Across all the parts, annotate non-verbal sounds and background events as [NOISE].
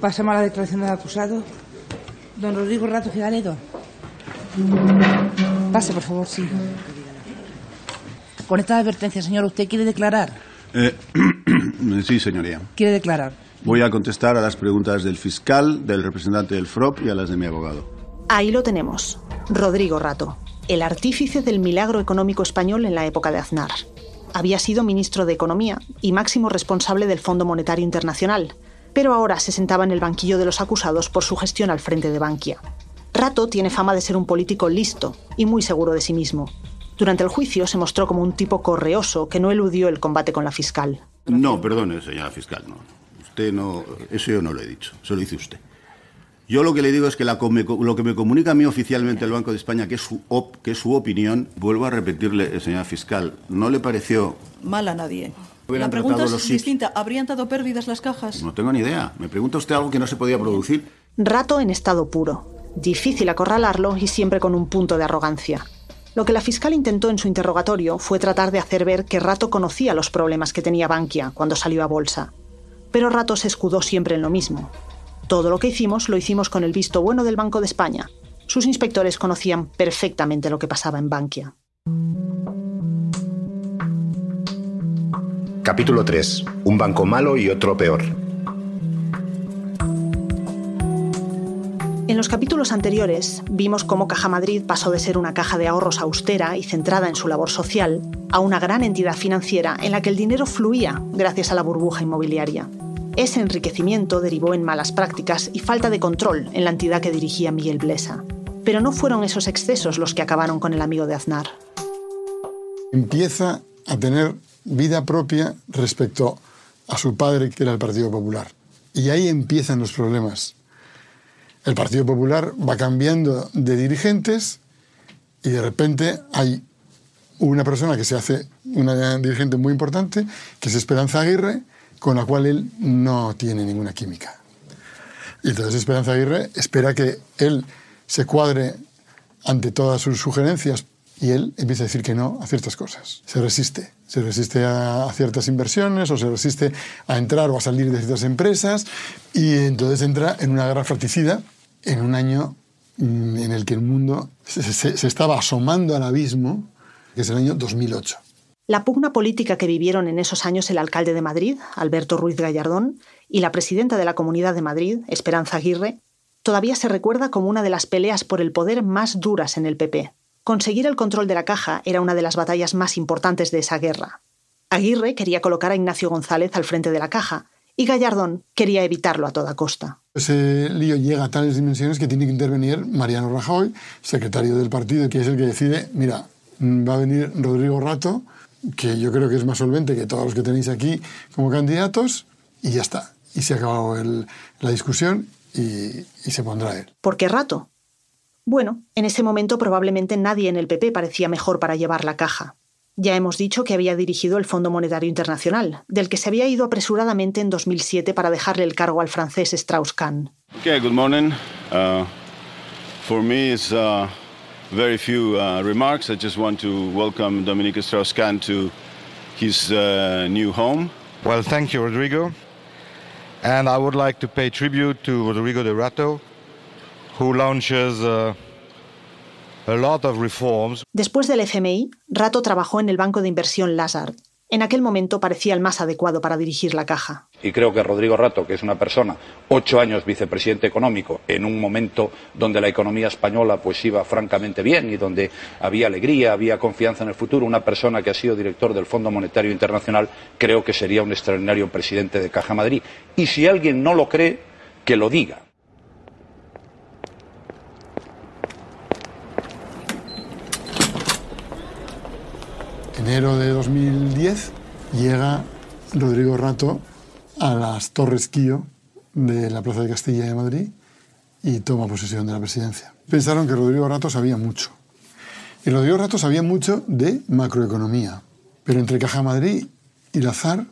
Pasamos a la declaración del acusado. Don Rodrigo Rato Fidaledo. Pase, por favor, sí. Con esta advertencia, señor, ¿usted quiere declarar? Eh, [CLEARS THROAT] sí, señoría. ¿Quiere declarar? Voy a contestar a las preguntas del fiscal, del representante del FROP y a las de mi abogado. Ahí lo tenemos. Rodrigo Rato, el artífice del milagro económico español en la época de Aznar. Había sido ministro de Economía y máximo responsable del Fondo Monetario Internacional, pero ahora se sentaba en el banquillo de los acusados por su gestión al frente de Bankia. Rato tiene fama de ser un político listo y muy seguro de sí mismo. Durante el juicio se mostró como un tipo correoso que no eludió el combate con la fiscal. No, perdone, señora fiscal, no. Usted no. Eso yo no lo he dicho, eso lo dice usted. Yo lo que le digo es que lo que me comunica a mí oficialmente el Banco de España, que es su, que es su opinión, vuelvo a repetirle, eh, señora fiscal, ¿no le pareció... Mal a nadie. La pregunta es distinta. ¿Habrían dado pérdidas las cajas? No tengo ni idea. Me pregunta usted algo que no se podía producir. Rato en estado puro. Difícil acorralarlo y siempre con un punto de arrogancia. Lo que la fiscal intentó en su interrogatorio fue tratar de hacer ver que Rato conocía los problemas que tenía Bankia cuando salió a bolsa. Pero Rato se escudó siempre en lo mismo. Todo lo que hicimos lo hicimos con el visto bueno del Banco de España. Sus inspectores conocían perfectamente lo que pasaba en Bankia. Capítulo 3. Un banco malo y otro peor. En los capítulos anteriores vimos cómo Caja Madrid pasó de ser una caja de ahorros austera y centrada en su labor social a una gran entidad financiera en la que el dinero fluía gracias a la burbuja inmobiliaria. Ese enriquecimiento derivó en malas prácticas y falta de control en la entidad que dirigía Miguel Blesa. Pero no fueron esos excesos los que acabaron con el amigo de Aznar. Empieza a tener vida propia respecto a su padre, que era el Partido Popular. Y ahí empiezan los problemas el Partido Popular va cambiando de dirigentes y de repente hay una persona que se hace una dirigente muy importante, que es Esperanza Aguirre, con la cual él no tiene ninguna química. Y entonces Esperanza Aguirre espera que él se cuadre ante todas sus sugerencias y él empieza a decir que no a ciertas cosas. Se resiste. Se resiste a, ciertas inversiones o se resiste a entrar o a salir de ciertas empresas y entonces entra en una guerra fratricida en un año mm, en el que el mundo se, estaba asomando al abismo, que es el año 2008. La pugna política que vivieron en esos años el alcalde de Madrid, Alberto Ruiz Gallardón, y la presidenta de la Comunidad de Madrid, Esperanza Aguirre, todavía se recuerda como una de las peleas por el poder más duras en el PP. Conseguir el control de la caja era una de las batallas más importantes de esa guerra. Aguirre quería colocar a Ignacio González al frente de la caja, y Gallardón quería evitarlo a toda costa. Ese lío llega a tales dimensiones que tiene que intervenir Mariano Rajoy, secretario del partido, que es el que decide, mira, va a venir Rodrigo Rato, que yo creo que es más solvente que todos los que tenéis aquí como candidatos, y ya está. Y se ha acabado la discusión y, y se pondrá él. ¿Por qué Rato? Bueno, en ese momento probablemente nadie en el PP parecía mejor para llevar la caja. Ya hemos dicho que había dirigido el Fondo Monetario Internacional, del que se había ido apresuradamente en 2007 para dejarle el cargo al francés Strauss-Kahn. Okay, good morning. Uh, for me, it's uh, very few uh, remarks. I just want to welcome Dominique Strauss-Kahn to his uh, new home. Well, thank you, Rodrigo. And I would like to pay tribute to Rodrigo de Rato, who launches uh, Después del FMI, Rato trabajó en el banco de inversión Lazard. En aquel momento parecía el más adecuado para dirigir la caja. Y creo que Rodrigo Rato, que es una persona, ocho años vicepresidente económico, en un momento donde la economía española pues iba francamente bien y donde había alegría, había confianza en el futuro, una persona que ha sido director del Fondo Monetario Internacional, creo que sería un extraordinario presidente de Caja Madrid. Y si alguien no lo cree, que lo diga. Enero de 2010 llega Rodrigo Rato a las Torres Quío de la Plaza de Castilla de Madrid y toma posesión de la presidencia. Pensaron que Rodrigo Rato sabía mucho. Y Rodrigo Rato sabía mucho de macroeconomía. Pero entre Caja Madrid y Lazar,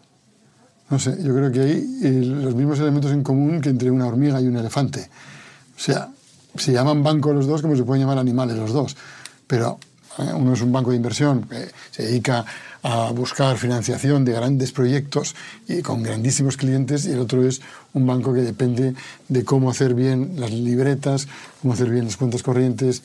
no sé, yo creo que hay los mismos elementos en común que entre una hormiga y un elefante. O sea, se llaman banco los dos como se pueden llamar animales los dos. Pero ¿eh? Uno es un banco de inversión que se dedica a buscar financiación de grandes proyectos y con grandísimos clientes y el otro es un banco que depende de cómo hacer bien las libretas, cómo hacer bien las cuentas corrientes.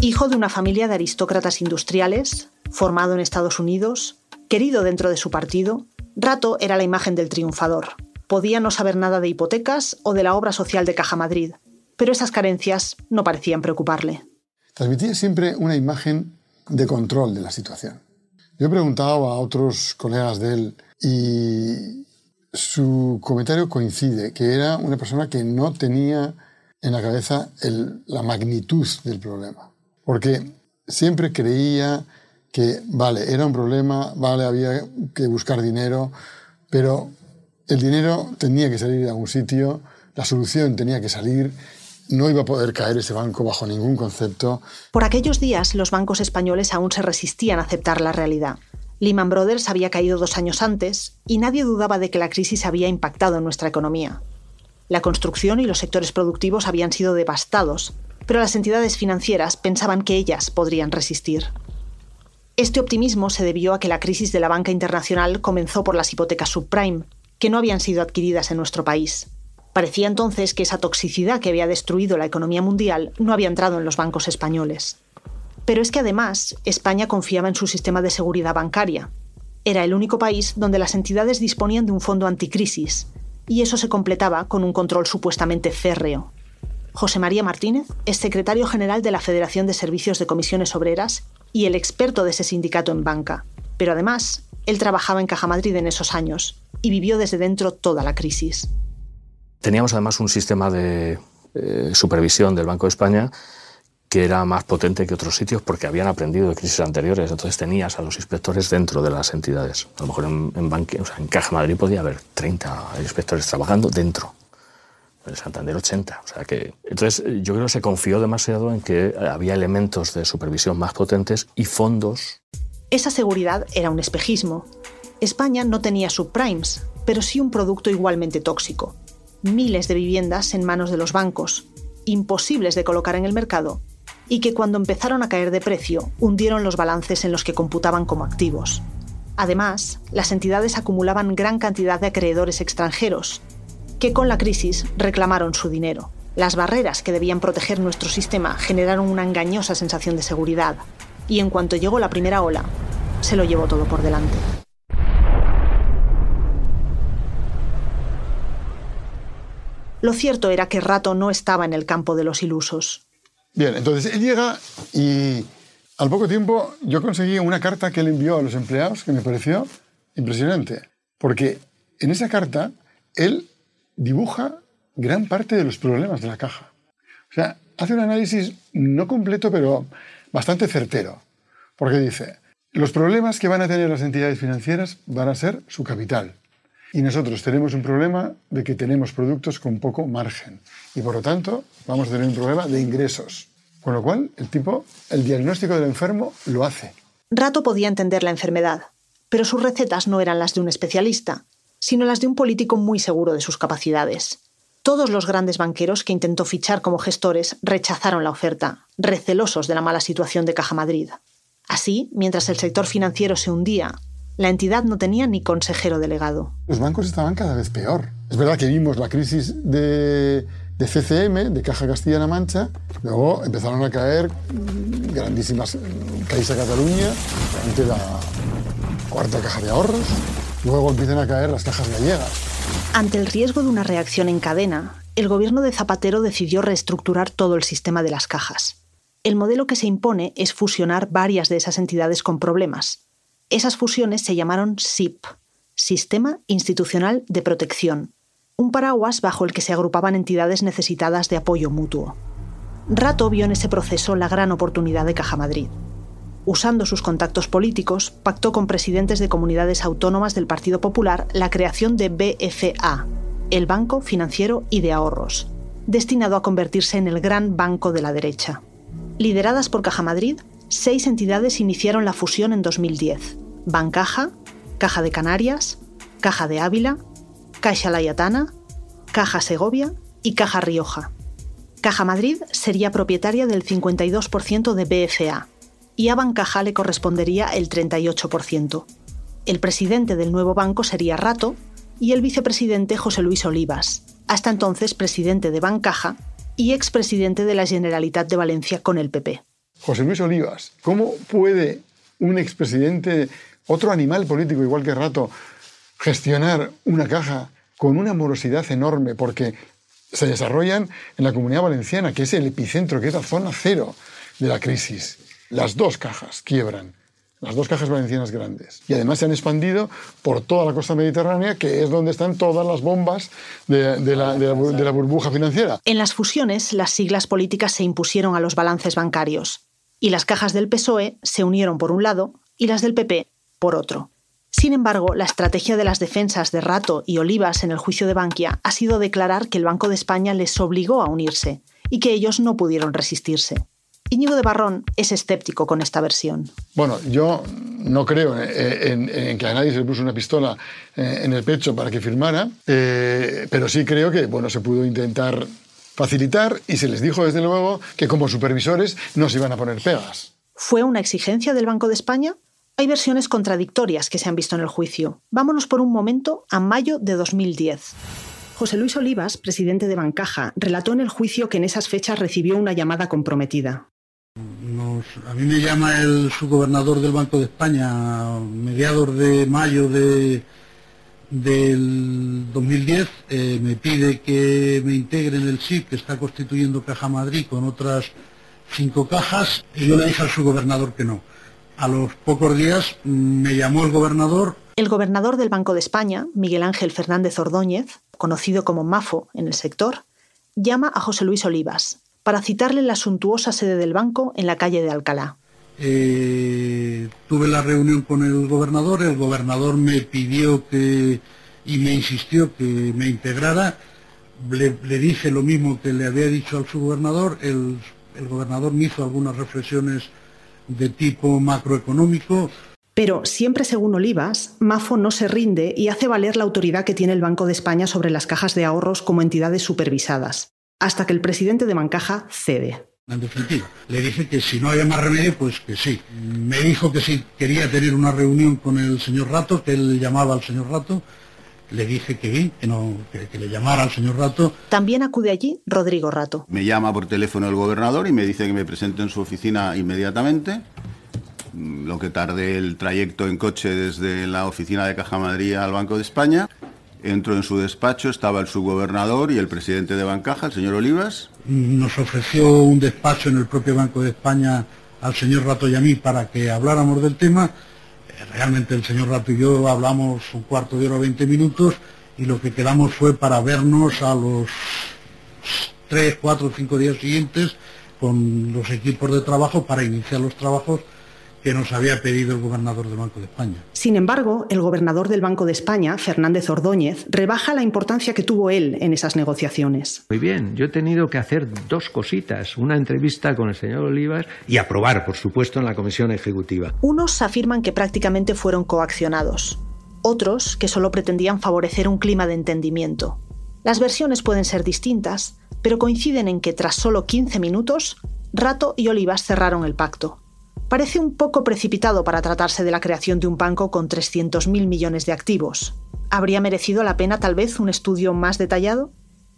Hijo de una familia de aristócratas industriales, formado en Estados Unidos, querido dentro de su partido, Rato era la imagen del triunfador. Podía no saber nada de hipotecas o de la obra social de Caja Madrid, pero esas carencias no parecían preocuparle. Transmitía siempre una imagen de control de la situación. Yo he preguntado a otros colegas de él y su comentario coincide, que era una persona que no tenía en la cabeza la magnitud del problema. Porque siempre creía que, vale, era un problema, vale, había que buscar dinero, pero el dinero tenía que salir de algún sitio, la solución tenía que salir no iba a poder caer ese banco bajo ningún concepto. Por aquellos días, los bancos españoles aún se resistían a aceptar la realidad. Lehman Brothers había caído dos años antes y nadie dudaba de que la crisis había impactado en nuestra economía. La construcción y los sectores productivos habían sido devastados, pero las entidades financieras pensaban que ellas podrían resistir. Este optimismo se debió a que la crisis de la banca internacional comenzó por las hipotecas subprime, que no habían sido adquiridas en nuestro país. Parecía entonces que esa toxicidad que había destruido la economía mundial no había entrado en los bancos españoles. Pero es que además España confiaba en su sistema de seguridad bancaria. Era el único país donde las entidades disponían de un fondo anticrisis, y eso se completaba con un control supuestamente férreo. José María Martínez es secretario general de la Federación de Servicios de Comisiones Obreras y el experto de ese sindicato en banca. Pero además, él trabajaba en Caja Madrid en esos años y vivió desde dentro toda la crisis. Teníamos además un sistema de eh, supervisión del Banco de España que era más potente que otros sitios porque habían aprendido de crisis anteriores. Entonces tenías a los inspectores dentro de las entidades. A lo mejor en, en Caja Madrid podía haber 30 inspectores trabajando dentro. En Santander 80. O sea que, entonces yo creo que se confió demasiado en que había elementos de supervisión más potentes y fondos. Esa seguridad era un espejismo. España no tenía subprimes, pero sí un producto igualmente tóxico, miles de viviendas en manos de los bancos, imposibles de colocar en el mercado, y que cuando empezaron a caer de precio hundieron los balances en los que computaban como activos. Además, las entidades acumulaban gran cantidad de acreedores extranjeros, que con la crisis reclamaron su dinero. Las barreras que debían proteger nuestro sistema generaron una engañosa sensación de seguridad, y en cuanto llegó la primera ola, se lo llevó todo por delante. Lo cierto era que Rato no estaba en el campo de los ilusos. Bien, entonces él llega y al poco tiempo yo conseguí una carta que él envió a los empleados que me pareció impresionante. Porque en esa carta él dibuja gran parte de los problemas de la caja. O sea, hace un análisis no completo, pero bastante certero. Porque dice, los problemas que van a tener las entidades financieras van a ser su capital. Y nosotros tenemos un problema de que tenemos productos con poco margen. Y por lo tanto, vamos a tener un problema de ingresos. Con lo cual, el tipo, el diagnóstico del enfermo lo hace. Rato podía entender la enfermedad, pero sus recetas no eran las de un especialista, sino las de un político muy seguro de sus capacidades. Todos los grandes banqueros que intentó fichar como gestores rechazaron la oferta, recelosos de la mala situación de Caja Madrid. Así, mientras el sector financiero se hundía la entidad no tenía ni consejero delegado. Los bancos estaban cada vez peor. Es verdad que vimos la crisis de, CCM, de Caja Castilla-La Mancha, luego empezaron a caer grandísimas Caixa Cataluña, ante la cuarta caja de ahorros, luego empiezan a caer las cajas gallegas. Ante el riesgo de una reacción en cadena, el gobierno de Zapatero decidió reestructurar todo el sistema de las cajas. El modelo que se impone es fusionar varias de esas entidades con problemas, esas fusiones se llamaron SIP, Sistema Institucional de Protección, un paraguas bajo el que se agrupaban entidades necesitadas de apoyo mutuo. Rato vio en ese proceso la gran oportunidad de Caja Madrid. Usando sus contactos políticos, pactó con presidentes de comunidades autónomas del Partido Popular la creación de BFA, el Banco Financiero y de Ahorros, destinado a convertirse en el gran banco de la derecha. Lideradas por Caja Madrid, seis entidades iniciaron la fusión en 2010. Bancaja, Caja de Canarias, Caja de Ávila, Caixa Layatana, Caja Segovia y Caja Rioja. Caja Madrid sería propietaria del 52% de BFA y a Bancaja le correspondería el 38%. El presidente del nuevo banco sería Rato y el vicepresidente José Luis Olivas, hasta entonces presidente de Bancaja y expresidente de la Generalitat de Valencia con el PP. José Luis Olivas, ¿cómo puede un expresidente, otro animal político igual que Rato, gestionar una caja con una morosidad enorme? Porque se desarrollan en la comunidad valenciana, que es el epicentro, que es la zona cero de la crisis. Las dos cajas quiebran, las dos cajas valencianas grandes. Y además se han expandido por toda la costa mediterránea, que es donde están todas las bombas de, la, de la burbuja financiera. En las fusiones, las siglas políticas se impusieron a los balances bancarios. Y las cajas del PSOE se unieron por un lado y las del PP por otro. Sin embargo, la estrategia de las defensas de Rato y Olivas en el juicio de Bankia ha sido declarar que el Banco de España les obligó a unirse y que ellos no pudieron resistirse. Íñigo de Barrón es escéptico con esta versión. Bueno, yo no creo en, que a nadie se le puso una pistola eh, en el pecho para que firmara, eh, pero sí creo que bueno, se pudo intentar facilitar y se les dijo desde luego que como supervisores no se iban a poner pegas. ¿Fue una exigencia del Banco de España? Hay versiones contradictorias que se han visto en el juicio. Vámonos por un momento a mayo de 2010. José Luis Olivas, presidente de Bancaja, relató en el juicio que en esas fechas recibió una llamada comprometida. a mí me llama el subgobernador del Banco de España a mediados de mayo de, del 2010, eh, me pide que me integre en el SIC que está constituyendo Caja Madrid con otras cinco cajas, y yo le dije al subgobernador que no a los pocos días me llamó el gobernador. El gobernador del Banco de España, Miguel Ángel Fernández Ordóñez, conocido como MAFO en el sector, llama a José Luis Olivas para citarle la suntuosa sede del banco en la calle de Alcalá. Eh, tuve la reunión con el gobernador, el gobernador me pidió que y me insistió que me integrara. Le, dije lo mismo que le había dicho al subgobernador, el, gobernador me hizo algunas reflexiones de tipo macroeconómico. Pero siempre según Olivas, Mafo no se rinde y hace valer la autoridad que tiene el Banco de España sobre las cajas de ahorros como entidades supervisadas, hasta que el presidente de Bancaja cede. En definitiva, le dije que si no había más remedio, pues que sí. Me dijo que si quería tener una reunión con el señor Rato, que él llamaba al señor Rato, le dije que bien, que, no, que, le llamara al señor Rato. También acude allí Rodrigo Rato. Me llama por teléfono el gobernador y me dice que me presente en su oficina inmediatamente. Mm, lo que tardé el trayecto en coche desde la oficina de Caja Madrid al Banco de España. Entro en su despacho, estaba el subgobernador y el presidente de Bancaja, el señor Olivas. Nos ofreció un despacho en el propio Banco de España al señor Rato y a mí para que habláramos del tema realmente el señor Rato y yo hablamos un cuarto de hora, 20 minutos, y lo que quedamos fue para vernos a los tres, cuatro, cinco días siguientes con los equipos de trabajo para iniciar los trabajos que nos había pedido el gobernador del Banco de España. Sin embargo, el gobernador del Banco de España, Fernández Ordóñez, rebaja la importancia que tuvo él en esas negociaciones. Muy bien, yo he tenido que hacer dos cositas, una entrevista con el señor Olivas y aprobar, por supuesto, en la comisión ejecutiva. Unos afirman que prácticamente fueron coaccionados, otros que solo pretendían favorecer un clima de entendimiento. Las versiones pueden ser distintas, pero coinciden en que tras solo 15 minutos, Rato y Olivas cerraron el pacto parece un poco precipitado para tratarse de la creación de un banco con 300.000 millones de activos. ¿Habría merecido la pena tal vez un estudio más detallado?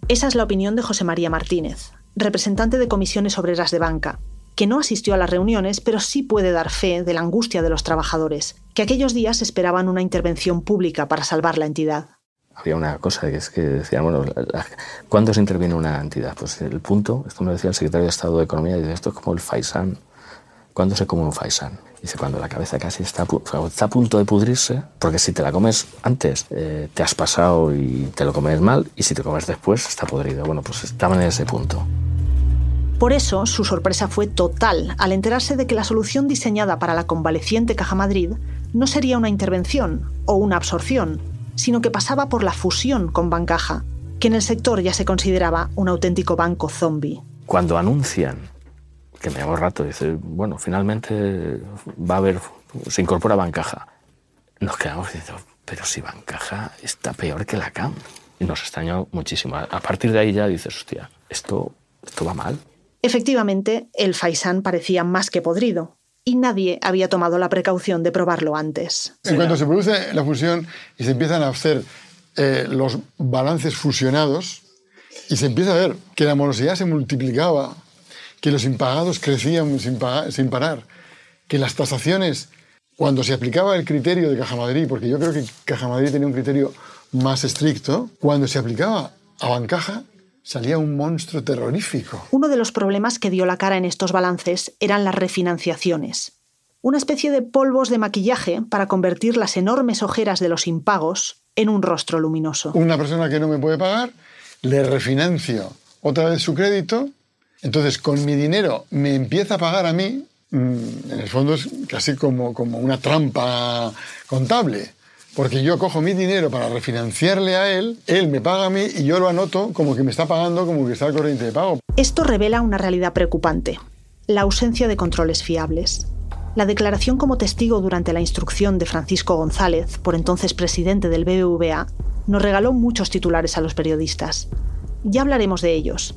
Esa es la opinión de José María Martínez, representante de comisiones obreras de banca, que no asistió a las reuniones, pero sí puede dar fe de la angustia de los trabajadores, que aquellos días esperaban una intervención pública para salvar la entidad. Había una cosa que es que decían, bueno, ¿cuándo se interviene una entidad? Pues el punto, esto me decía el secretario de Estado de Economía, y esto es como el Faisan cuando se come un faisán. Dice, cuando la cabeza casi está, está a punto de pudrirse, porque si te la comes antes, eh, te has pasado y te lo comes mal, y si te comes después, está podrido. Bueno, pues estaban en ese punto. Por eso, su sorpresa fue total al enterarse de que la solución diseñada para la convaleciente Caja Madrid no sería una intervención o una absorción, sino que pasaba por la fusión con Bancaja, que en el sector ya se consideraba un auténtico banco zombie. Cuando anuncian que me llamó rato, dice, bueno, finalmente va a haber, se incorpora Bancaja. Nos quedamos diciendo, pero si Bancaja está peor que la CAM. Y nos extrañó muchísimo. A partir de ahí ya dices, hostia, esto Esto va mal. Efectivamente, el faisán parecía más que podrido y nadie había tomado la precaución de probarlo antes. En cuanto se produce la fusión y se empiezan a hacer eh, los balances fusionados y se empieza a ver que la morosidad se multiplicaba, que los impagados crecían sin, sin parar, que las tasaciones, cuando se aplicaba el criterio de Caja Madrid, porque yo creo que Caja Madrid tenía un criterio más estricto, cuando se aplicaba a Bancaja, salía un monstruo terrorífico. Uno de los problemas que dio la cara en estos balances eran las refinanciaciones. Una especie de polvos de maquillaje para convertir las enormes ojeras de los impagos en un rostro luminoso. Una persona que no me puede pagar, le refinancio otra vez su crédito, entonces con mi dinero me empieza a pagar a mí, mm, en el fondo es casi como, como una trampa contable. Porque yo cojo mi dinero para refinanciarle a él, él me paga a mí y yo lo anoto como que me está pagando, como que está al corriente de pago. Esto revela una realidad preocupante, la ausencia de controles fiables. La declaración como testigo durante la instrucción de Francisco González, por entonces presidente del BBVA, nos regaló muchos titulares a los periodistas. Ya hablaremos de ellos.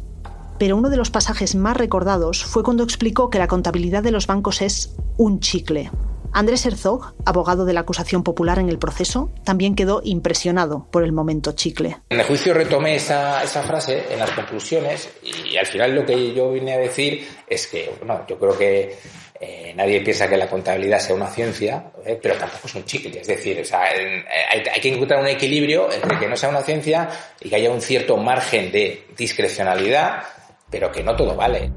Pero uno de los pasajes más recordados fue cuando explicó que la contabilidad de los bancos es un chicle, Andrés Herzog, abogado de la acusación popular en el proceso, también quedó impresionado por el momento chicle. En el juicio retomé esa, frase en las conclusiones y al final lo que yo vine a decir es que, bueno, yo creo que eh, nadie piensa que la contabilidad sea una ciencia, ¿eh? pero tampoco es un chicle. Es decir, hay, hay, que encontrar un equilibrio entre que no sea una ciencia y que haya un cierto margen de discrecionalidad, pero que no todo vale.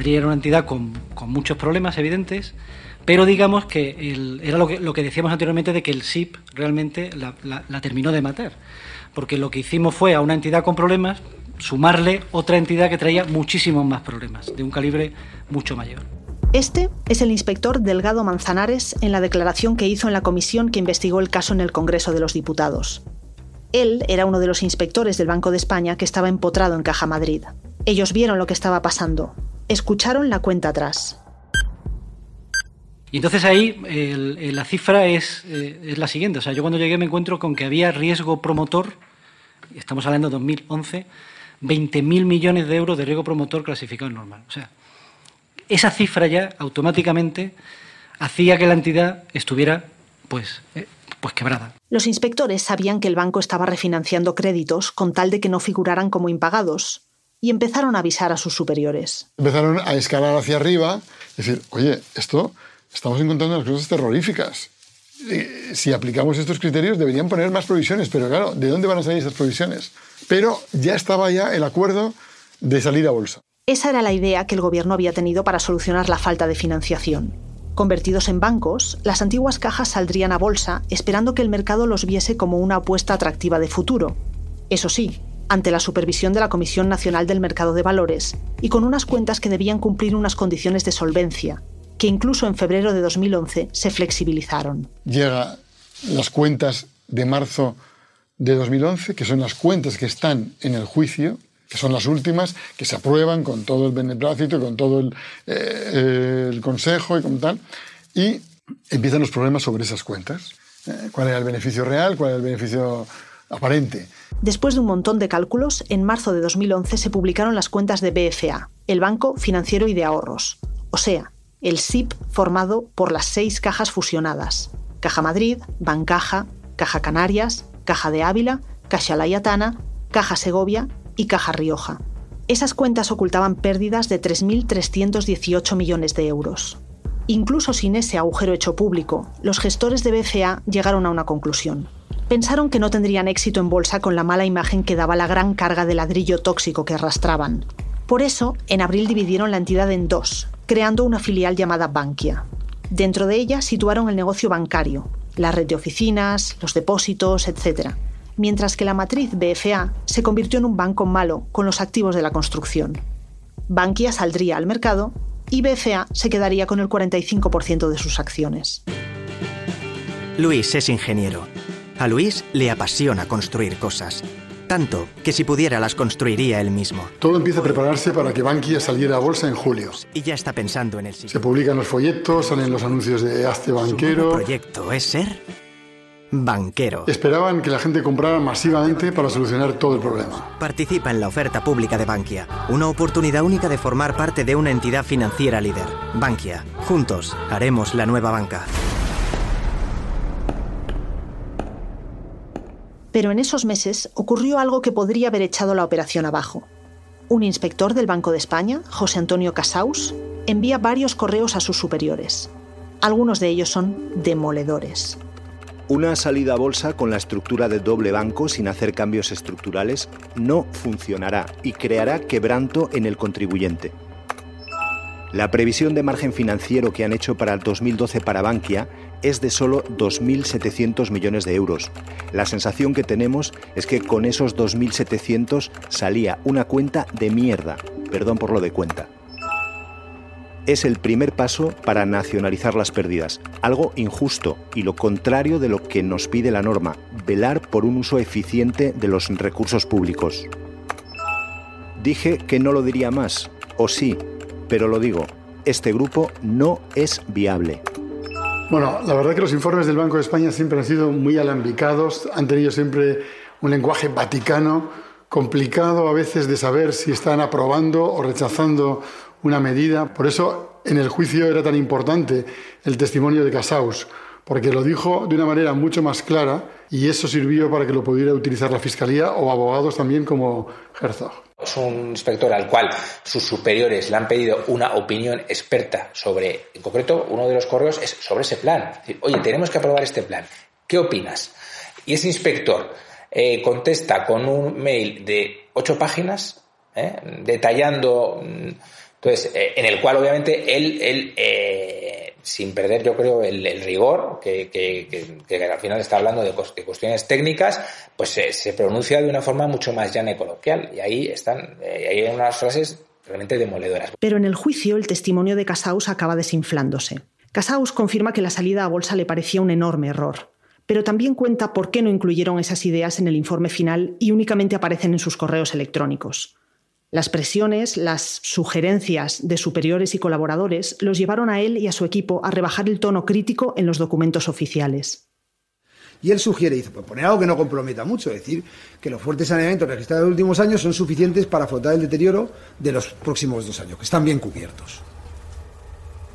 Madrid era una entidad con, muchos problemas evidentes, pero digamos que era lo que, lo que, decíamos anteriormente de que el SIP realmente la, terminó de matar, porque lo que hicimos fue a una entidad con problemas sumarle otra entidad que traía muchísimos más problemas, de un calibre mucho mayor. Este es el inspector Delgado Manzanares en la declaración que hizo en la comisión que investigó el caso en el Congreso de los Diputados. Él era uno de los inspectores del Banco de España que estaba empotrado en Caja Madrid. Ellos vieron lo que estaba pasando, escucharon la cuenta atrás. Y entonces ahí la cifra es, eh, es, la siguiente. O sea, yo cuando llegué me encuentro con que había riesgo promotor, estamos hablando de 2011, 20.000 millones de euros de riesgo promotor clasificado en normal. O sea, esa cifra ya automáticamente hacía que la entidad estuviera pues, eh, pues quebrada. Los inspectores sabían que el banco estaba refinanciando créditos con tal de que no figuraran como impagados y empezaron a avisar a sus superiores. Empezaron a escalar hacia arriba, decir, oye, esto estamos encontrando las cosas terroríficas. Si aplicamos estos criterios deberían poner más provisiones, pero claro, ¿de dónde van a salir esas provisiones? Pero ya estaba ya el acuerdo de salir a bolsa. Esa era la idea que el gobierno había tenido para solucionar la falta de financiación. Convertidos en bancos, las antiguas cajas saldrían a bolsa esperando que el mercado los viese como una apuesta atractiva de futuro. Eso sí, ante la supervisión de la Comisión Nacional del Mercado de Valores y con unas cuentas que debían cumplir unas condiciones de solvencia, que incluso en febrero de 2011 se flexibilizaron. Llega las cuentas de marzo de 2011, que son las cuentas que están en el juicio, que son las últimas, que se aprueban con todo el beneplácito, con todo el, eh, consejo y como tal, y empiezan los problemas sobre esas cuentas. Eh, ¿Cuál era el beneficio real? ¿Cuál era el beneficio aparente. Después de un montón de cálculos, en marzo de 2011 se publicaron las cuentas de BFA, el Banco Financiero y de Ahorros, o sea, el SIP formado por las seis cajas fusionadas, Caja Madrid, Bancaja, Caja Canarias, Caja de Ávila, Caja Layatana, Caja Segovia y Caja Rioja. Esas cuentas ocultaban pérdidas de 3.318 millones de euros. Incluso sin ese agujero hecho público, los gestores de BFA llegaron a una conclusión pensaron que no tendrían éxito en bolsa con la mala imagen que daba la gran carga de ladrillo tóxico que arrastraban. Por eso, en abril dividieron la entidad en dos, creando una filial llamada Bankia. Dentro de ella situaron el negocio bancario, la red de oficinas, los depósitos, etc., mientras que la matriz BFA se convirtió en un banco malo con los activos de la construcción. Bankia saldría al mercado y BFA se quedaría con el 45% de sus acciones. Luis es ingeniero a Luis le apasiona construir cosas. Tanto que si pudiera las construiría él mismo. Todo empieza a prepararse para que Bankia saliera a bolsa en julio. Y ya está pensando en el sitio. Se publican los folletos, salen los anuncios de Hazte Banquero. ¿Su proyecto es ser banquero. Esperaban que la gente comprara masivamente para solucionar todo el problema. Participa en la oferta pública de Bankia, una oportunidad única de formar parte de una entidad financiera líder. Bankia, juntos haremos la nueva banca. Pero en esos meses ocurrió algo que podría haber echado la operación abajo. Un inspector del Banco de España, José Antonio Casaus, envía varios correos a sus superiores. Algunos de ellos son demoledores. Una salida a bolsa con la estructura de doble banco sin hacer cambios estructurales no funcionará y creará quebranto en el contribuyente. La previsión de margen financiero que han hecho para el 2012 para Bankia es de solo 2.700 millones de euros. La sensación que tenemos es que con esos 2.700 salía una cuenta de mierda, perdón por lo de cuenta es el primer paso para nacionalizar las pérdidas, algo injusto y lo contrario de lo que nos pide la norma, velar por un uso eficiente de los recursos públicos. Dije que no lo diría más, o sí, pero lo digo, este grupo no es viable. Bueno, la verdad que los informes del Banco de España siempre han sido muy alambicados, han tenido siempre un lenguaje vaticano, complicado a veces de saber si están aprobando o rechazando una medida. Por eso en el juicio era tan importante el testimonio de Casaus, porque lo dijo de una manera mucho más clara y eso sirvió para que lo pudiera utilizar la Fiscalía o abogados también como Herzog. Es un inspector al cual sus superiores le han pedido una opinión experta sobre, en concreto, uno de los correos es sobre ese plan. Oye, tenemos que aprobar este plan. ¿Qué opinas? Y ese inspector eh, contesta con un mail de ocho páginas, eh, detallando mm, entonces, eh, en el cual obviamente él, él eh, sin perder yo creo el, rigor, que, que, al final está hablando de, cuestiones técnicas, pues se pronuncia de una forma mucho más llana y coloquial. Y ahí están, eh, ahí hay unas frases realmente demoledoras. Pero en el juicio el testimonio de Casaus acaba desinflándose. Casaus confirma que la salida a bolsa le parecía un enorme error, pero también cuenta por qué no incluyeron esas ideas en el informe final y únicamente aparecen en sus correos electrónicos. Las presiones, las sugerencias de superiores y colaboradores los llevaron a él y a su equipo a rebajar el tono crítico en los documentos oficiales. Y él sugiere, dice, pues poner algo que no comprometa mucho, es decir, que los fuertes saneamientos registrados en los últimos años son suficientes para afrontar el deterioro de los próximos dos años, que están bien cubiertos.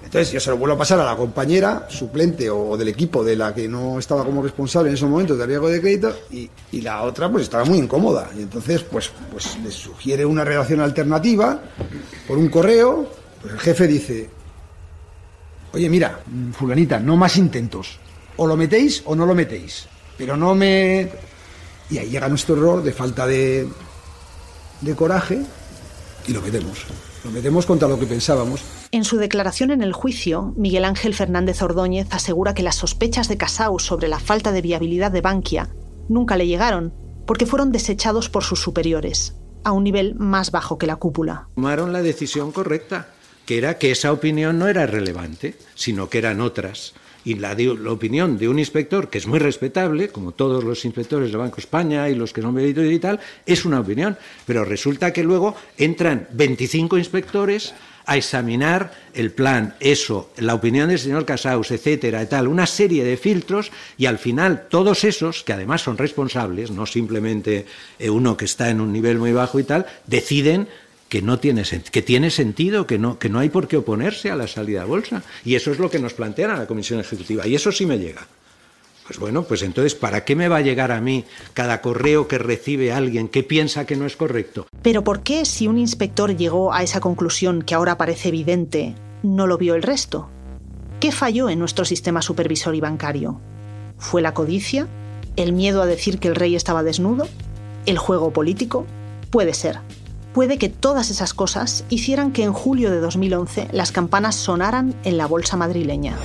Entonces yo se lo vuelvo a pasar a la compañera suplente o, del equipo de la que no estaba como responsable en esos momentos de riesgo de crédito y, la otra pues estaba muy incómoda. Y entonces pues, pues les sugiere una redacción alternativa por un correo. Pues el jefe dice, oye mira, fulanita, no más intentos. O lo metéis o no lo metéis. Pero no me... Y ahí llega nuestro error de falta de, de coraje y lo metemos. Lo metemos contra lo que pensábamos. En su declaración en el juicio, Miguel Ángel Fernández Ordóñez asegura que las sospechas de Casau sobre la falta de viabilidad de Bankia nunca le llegaron, porque fueron desechados por sus superiores, a un nivel más bajo que la cúpula. Tomaron la decisión correcta, que era que esa opinión no era relevante, sino que eran otras y la, opinión de un inspector, que es muy respetable, como todos los inspectores del Banco España y los que son méritos y tal, es una opinión. Pero resulta que luego entran 25 inspectores a examinar el plan, eso, la opinión del señor Casaus, etcétera, y tal, una serie de filtros, y al final todos esos, que además son responsables, no simplemente eh, uno que está en un nivel muy bajo y tal, deciden que no tiene que tiene sentido, que no, que no hay por qué oponerse a la salida a bolsa. Y eso es lo que nos plantean a la Comisión Ejecutiva. Y eso sí me llega. Pues bueno, pues entonces, ¿para qué me va a llegar a mí cada correo que recibe alguien que piensa que no es correcto? Pero ¿por qué si un inspector llegó a esa conclusión que ahora parece evidente, no lo vio el resto? ¿Qué falló en nuestro sistema supervisor y bancario? ¿Fue la codicia? ¿El miedo a decir que el rey estaba desnudo? ¿El juego político? Puede ser puede que todas esas cosas hicieran que en julio de 2011 las campanas sonaran en la bolsa madrileña.